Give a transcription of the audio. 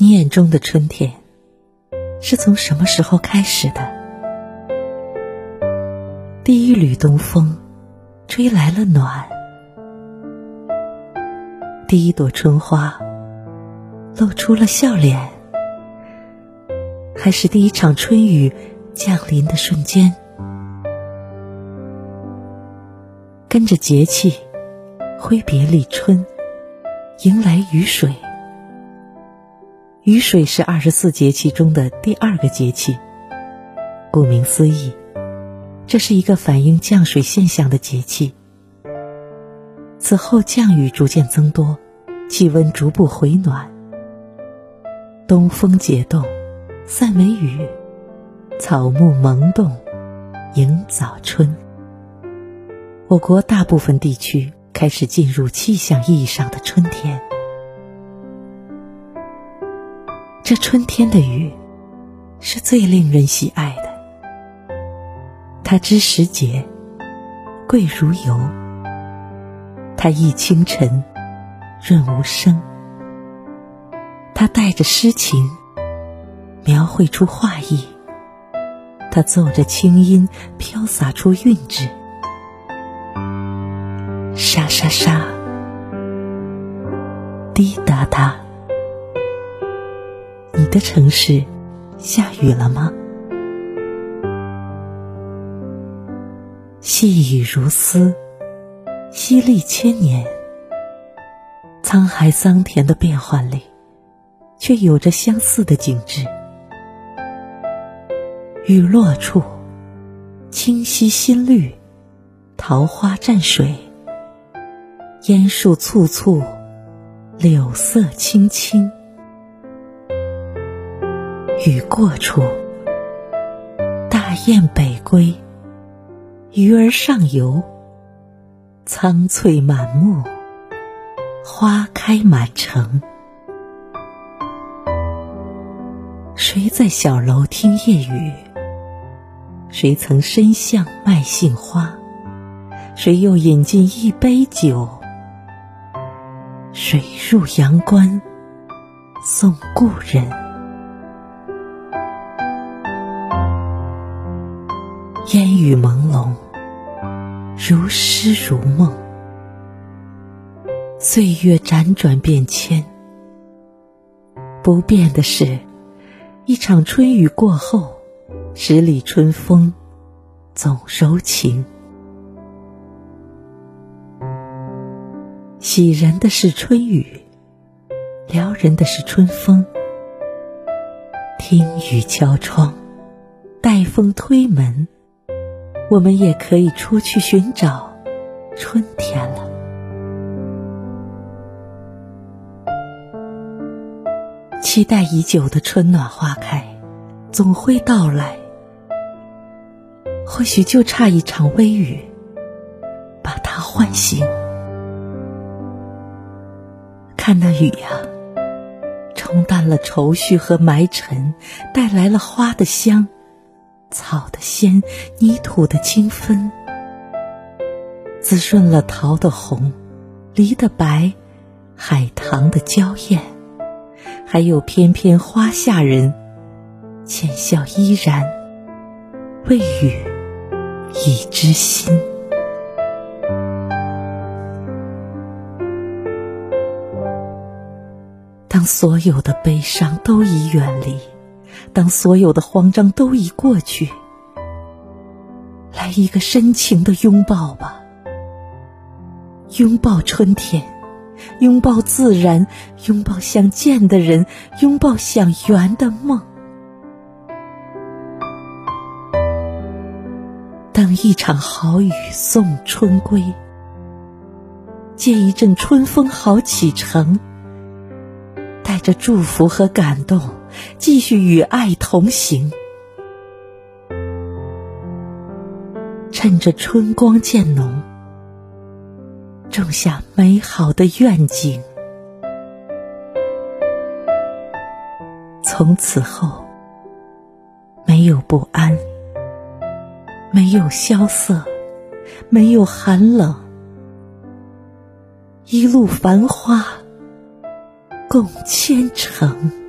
你眼中的春天是从什么时候开始的？第一缕东风吹来了暖，第一朵春花露出了笑脸，还是第一场春雨降临的瞬间？跟着节气挥别立春，迎来雨水。雨水是二十四节气中的第二个节气。顾名思义，这是一个反映降水现象的节气。此后降雨逐渐增多，气温逐步回暖，东风解冻，散梅雨，草木萌动，迎早春。我国大部分地区开始进入气象意义上的春天。这春天的雨，是最令人喜爱的。它知时节，贵如油。它意清晨，润无声。它带着诗情，描绘出画意。它奏着清音，飘洒出韵致。沙沙沙，滴答答。的城市下雨了吗？细雨如丝，淅沥千年。沧海桑田的变幻里，却有着相似的景致。雨落处，清溪新绿，桃花蘸水，烟树簇簇，柳色青青。雨过处，大雁北归，鱼儿上游。苍翠满目，花开满城。谁在小楼听夜雨？谁曾深巷卖杏花？谁又饮尽一杯酒？谁入阳关送故人？雨朦胧，如诗如梦。岁月辗转变迁，不变的是，一场春雨过后，十里春风总柔情。喜人的是春雨，撩人的是春风。听雨敲窗，待风推门。我们也可以出去寻找春天了。期待已久的春暖花开，总会到来。或许就差一场微雨，把它唤醒。看那雨呀，冲淡了愁绪和埋尘，带来了花的香。草的鲜，泥土的清芬，滋润了桃的红，梨的白，海棠的娇艳，还有翩翩花下人，浅笑依然，未雨已知心。当所有的悲伤都已远离。当所有的慌张都已过去，来一个深情的拥抱吧，拥抱春天，拥抱自然，拥抱想见的人，拥抱想圆的梦。等一场好雨送春归，借一阵春风好启程，带着祝福和感动。继续与爱同行，趁着春光渐浓，种下美好的愿景。从此后，没有不安，没有萧瑟，没有寒冷，一路繁花共千程。